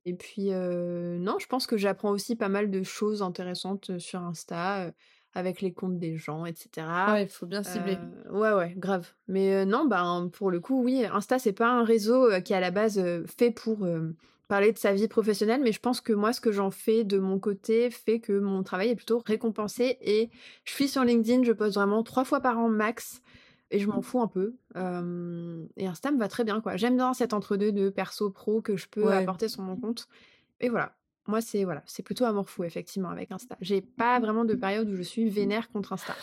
B: Et puis, non, je pense que j'apprends aussi pas mal de choses intéressantes sur Insta, avec les comptes des gens, etc.
A: Ouais, il faut bien cibler.
B: ouais, ouais, grave. Mais non, ben, pour le coup, oui, Insta, c'est pas un réseau qui est à la base fait pour parler de sa vie professionnelle, mais je pense que moi, ce que j'en fais de mon côté fait que mon travail est plutôt récompensé. Et je suis sur LinkedIn, je poste vraiment trois fois par an max et je m'en fous un peu. et Insta me va très bien, quoi. J'aime bien cet entre-deux de perso-pro que je peux apporter sur mon compte. Et voilà. Moi, c'est voilà, c'est plutôt amour fou, effectivement, avec Insta. J'ai pas vraiment de période où je suis vénère contre Insta.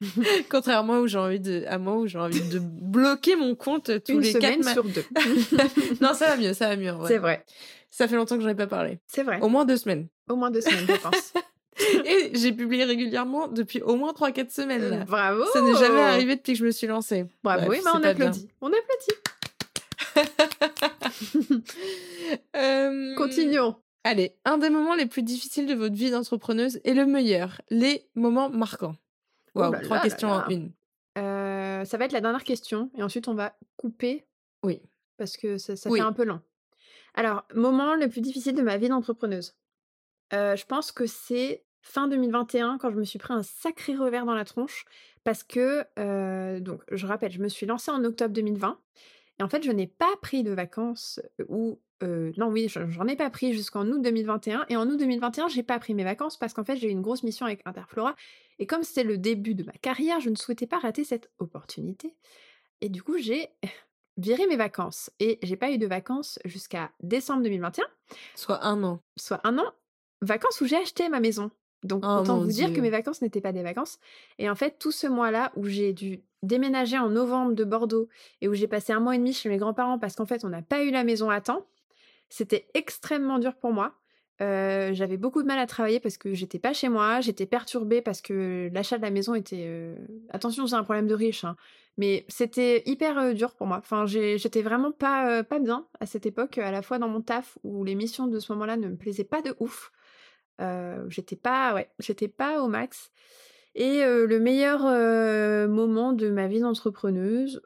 A: Contrairement où j'ai envie de, à moi où j'ai envie de bloquer mon compte tous
B: Une
A: les
B: semaine sur deux.
A: non, ça va mieux, ça va mieux.
B: C'est vrai.
A: Ça fait longtemps que j'en ai pas parlé.
B: C'est vrai.
A: Au moins deux semaines.
B: Au moins deux semaines, je pense.
A: Et j'ai publié régulièrement depuis au moins 3-4 semaines. Là.
B: Bravo
A: Ça n'est jamais arrivé depuis que je me suis lancée.
B: Bravo, oui, bah on applaudit. On applaudit. euh... Continuons.
A: Allez, un des moments les plus difficiles de votre vie d'entrepreneuse et le meilleur. Les moments marquants. Waouh, trois questions en une.
B: Euh, ça va être la dernière question et ensuite on va couper.
A: Oui.
B: Parce que ça, ça fait un peu long. Alors, moment le plus difficile de ma vie d'entrepreneuse. Euh, je pense que c'est fin 2021 quand je me suis pris un sacré revers dans la tronche parce que, euh, donc je rappelle, je me suis lancée en octobre 2020 et en fait je n'ai pas pris de vacances ou euh, non oui j'en ai pas pris jusqu'en août 2021 et en août 2021 j'ai pas pris mes vacances parce qu'en fait j'ai eu une grosse mission avec Interflora et comme c'était le début de ma carrière je ne souhaitais pas rater cette opportunité et du coup j'ai viré mes vacances et j'ai pas eu de vacances jusqu'à décembre 2021
A: soit un an.
B: Soit un an vacances où j'ai acheté ma maison donc oh autant vous dire que mes vacances n'étaient pas des vacances. Et en fait, tout ce mois-là où j'ai dû déménager en novembre de Bordeaux et où j'ai passé un mois et demi chez mes grands-parents parce qu'en fait on n'a pas eu la maison à temps, c'était extrêmement dur pour moi. Euh, j'avais beaucoup de mal à travailler parce que j'étais pas chez moi, j'étais perturbée parce que l'achat de la maison était. Euh, attention, c'est un problème de riche, hein, mais c'était hyper euh, dur pour moi. Enfin, j'étais vraiment pas pas bien à cette époque, à la fois dans mon taf où les missions de ce moment-là ne me plaisaient pas de ouf, j'étais pas, ouais, j'étais pas au max. Et le meilleur moment de ma vie d'entrepreneuse,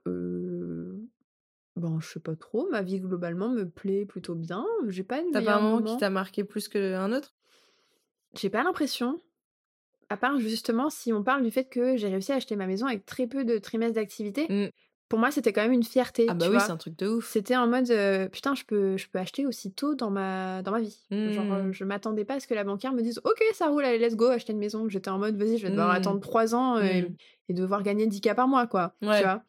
B: bon, je sais pas trop. Ma vie globalement me plaît plutôt bien. J'ai pas une
A: T'as pas un moment, qui t'a marqué plus qu'un autre?
B: J'ai pas l'impression. À part justement si on parle du fait que j'ai réussi à acheter ma maison avec très peu de trimestres d'activité. Mmh pour moi, c'était quand même une fierté.
A: Ah bah oui, c'est un truc de ouf.
B: C'était en mode putain, je peux, je peux acheter aussi tôt dans ma, dans ma vie. Genre, mmh. je m'attendais pas à ce que la banquière me dise ok, ça roule, allez, let's go, acheter une maison. J'étais en mode vas-y, je vais devoir mmh. attendre trois ans et, mmh. devoir gagner 10K par mois, quoi. Tu vois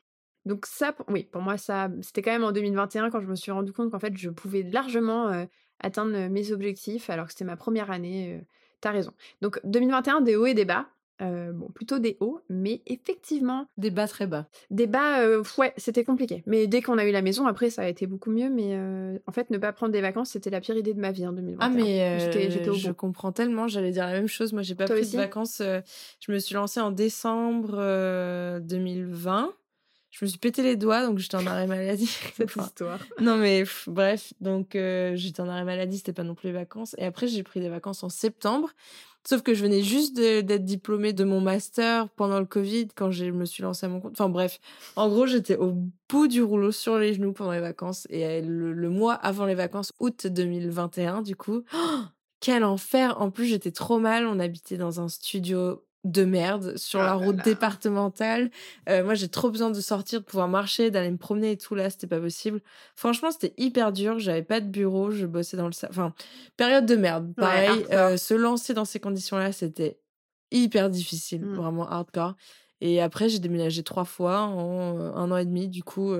B: Donc, ça, oui, pour moi, ça, c'était quand même en 2021 quand je me suis rendu compte qu'en fait, je pouvais largement atteindre mes objectifs alors que c'était ma première année. T'as raison. Donc, 2021, des hauts et des bas. Euh, bon, plutôt des hauts, mais effectivement.
A: Des bas très bas.
B: Des bas, euh, ouais, c'était compliqué. Mais dès qu'on a eu la maison, après, ça a été beaucoup mieux. Mais euh, en fait, ne pas prendre des vacances, c'était la pire idée de ma vie en 2021.
A: Ah, mais j'étais, je comprends tellement. J'allais dire la même chose. Moi, j'ai pas pris de vacances. je me suis lancée en décembre 2020. Je me suis pété les doigts, donc j'étais en arrêt maladie.
B: Cette histoire.
A: Non, mais pff, bref, donc j'étais en arrêt maladie, c'était pas non plus les vacances. Et après, j'ai pris des vacances en septembre. Sauf que je venais juste d'être diplômée de mon master pendant le Covid, quand je me suis lancée à mon compte. Enfin bref, en gros, j'étais au bout du rouleau sur les genoux pendant les vacances. Et euh, le, mois avant les vacances, août 2021, du coup, quel enfer En plus, j'étais trop mal. On habitait dans un studio de merde sur
B: Ah
A: la route
B: là.
A: départementale. Euh, moi, j'ai trop besoin de sortir, de pouvoir marcher, d'aller me promener et tout. Là, c'était pas possible. Franchement, c'était hyper dur. J'avais pas de bureau. Je bossais dans le... Enfin, période de merde. Pareil, euh, se lancer dans ces conditions-là, c'était hyper difficile.
B: Mm.
A: Vraiment hardcore. Et après, j'ai déménagé trois fois en euh, un an et demi. Du coup...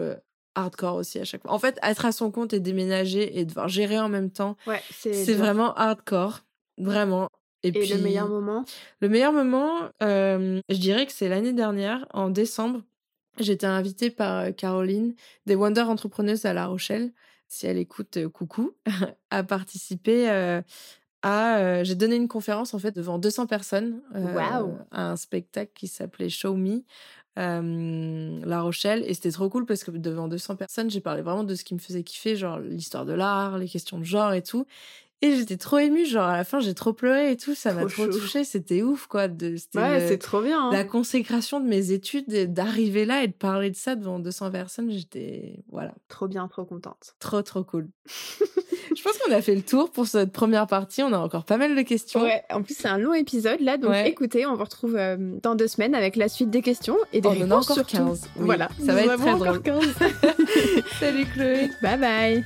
A: hardcore aussi à chaque fois. En fait, être à son compte et déménager et devoir gérer en même temps,
B: Ouais, c'est
A: vraiment hardcore. Vraiment. Et,
B: Et
A: puis,
B: le meilleur moment?
A: le meilleur moment, euh, je dirais que c'est l'année dernière, en décembre. J'étais invitée par euh, Caroline des Wonder Entrepreneurs à La Rochelle. Si elle écoute, euh, coucou, à participer euh, à. J'ai donné une conférence en fait devant 200 personnes à un spectacle qui s'appelait Show Me. euh, La Rochelle et c'était trop cool parce que devant 200 personnes j'ai parlé vraiment de ce qui me faisait kiffer genre l'histoire de l'art les questions de genre et tout et j'étais trop émue genre à la fin j'ai trop pleuré et tout ça m'a
B: Trop
A: trop touchée c'était ouf quoi de
B: Ouais,
A: le-
B: c'est trop bien. hein.
A: la consécration de mes études et d'arriver là et de parler de ça devant 200 personnes j'étais voilà
B: Trop bien, trop contente.
A: trop trop cool je pense qu'on a fait le tour pour cette première partie on a encore pas mal de questions
B: Ouais, en plus c'est un long épisode là, donc
A: Ouais.
B: écoutez, on vous retrouve euh, dans deux semaines avec la suite des questions et des
A: on en a
B: réponses
A: encore
B: surtout.
A: 15 oui.
B: Voilà,
A: ça va être
B: en
A: très drôle
B: 15.
A: salut Chloé
B: bye bye.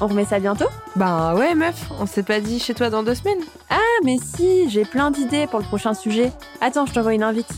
B: on remet ça bientôt
A: Bah ouais meuf, on s'est pas dit chez toi dans deux semaines
B: Ah mais si, j'ai plein d'idées pour le prochain sujet. Attends, je t'envoie une invite.